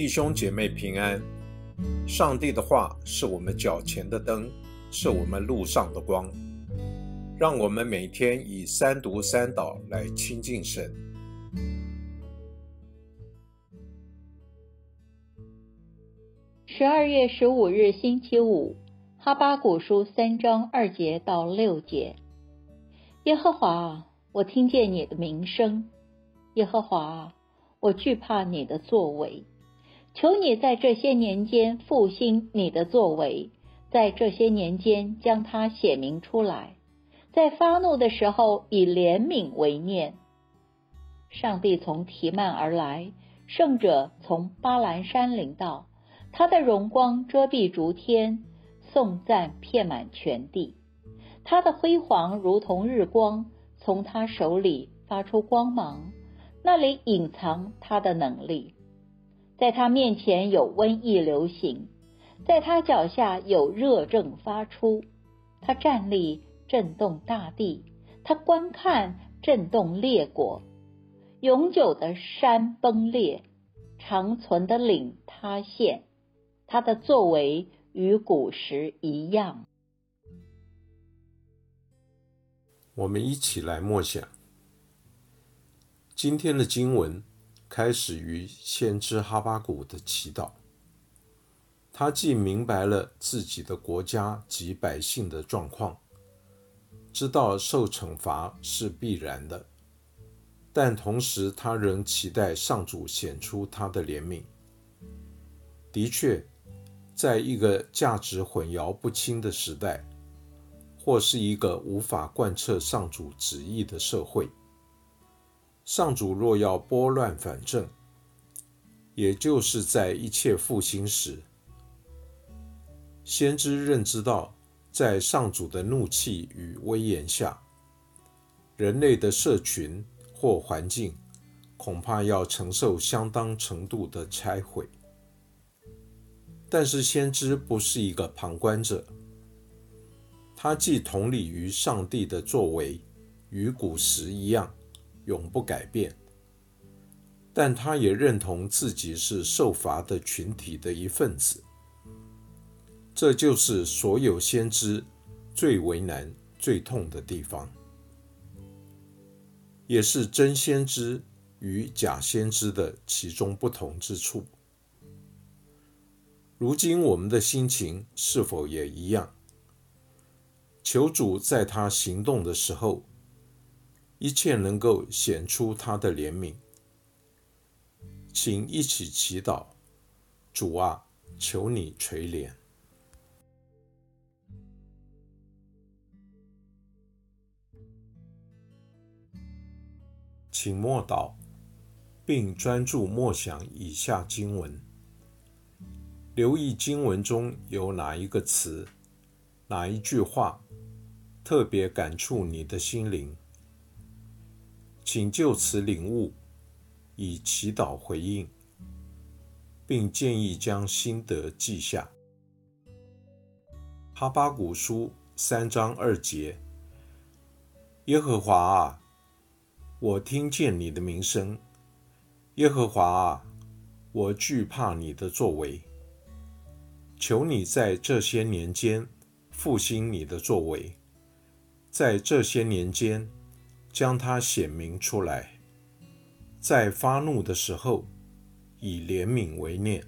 弟兄姐妹平安。上帝的话是我们脚前的灯，是我们路上的光。让我们每天以三读三祷来亲近神。十二月十五日星期五，哈巴古书三章二节到六节。耶和华，我听见你的名声。耶和华，我惧怕你的作为。求你在这些年间复兴你的作为，在这些年间将它写明出来，在发怒的时候以怜悯为念。上帝从提曼而来，圣者从巴兰山领到，他的荣光遮蔽诸天，颂赞遍满全地。他的辉煌如同日光，从他手里发出光芒，那里隐藏他的能力。在他面前有瘟疫流行，在他脚下有热症发出。他站立，震动大地；他观看，震动列国。永久的山崩裂，长存的岭塌陷。他的作为与古时一样。我们一起来默想今天的经文。开始于先知哈巴谷的祈祷，他既明白了自己的国家及百姓的状况，知道受惩罚是必然的，但同时他仍期待上主显出他的怜悯。的确，在一个价值混淆不清的时代，或是一个无法贯彻上主旨意的社会。上主若要拨乱反正，也就是在一切复兴时，先知认知到，在上主的怒气与威严下，人类的社群或环境恐怕要承受相当程度的拆毁。但是先知不是一个旁观者，他既同理于上帝的作为，与古时一样。永不改变，但他也认同自己是受罚的群体的一份子。这就是所有先知最为难、最痛的地方，也是真先知与假先知的其中不同之处。如今我们的心情是否也一样？求主在他行动的时候。一切能够显出他的怜悯，请一起祈祷。主啊，求你垂怜。请默祷，并专注默想以下经文，留意经文中有哪一个词、哪一句话特别感触你的心灵。请就此领悟，以祈祷回应，并建议将心得记下。哈巴谷书三章二节：耶和华啊，我听见你的名声；耶和华啊，我惧怕你的作为。求你在这些年间复兴你的作为，在这些年间。将它显明出来，在发怒的时候，以怜悯为念。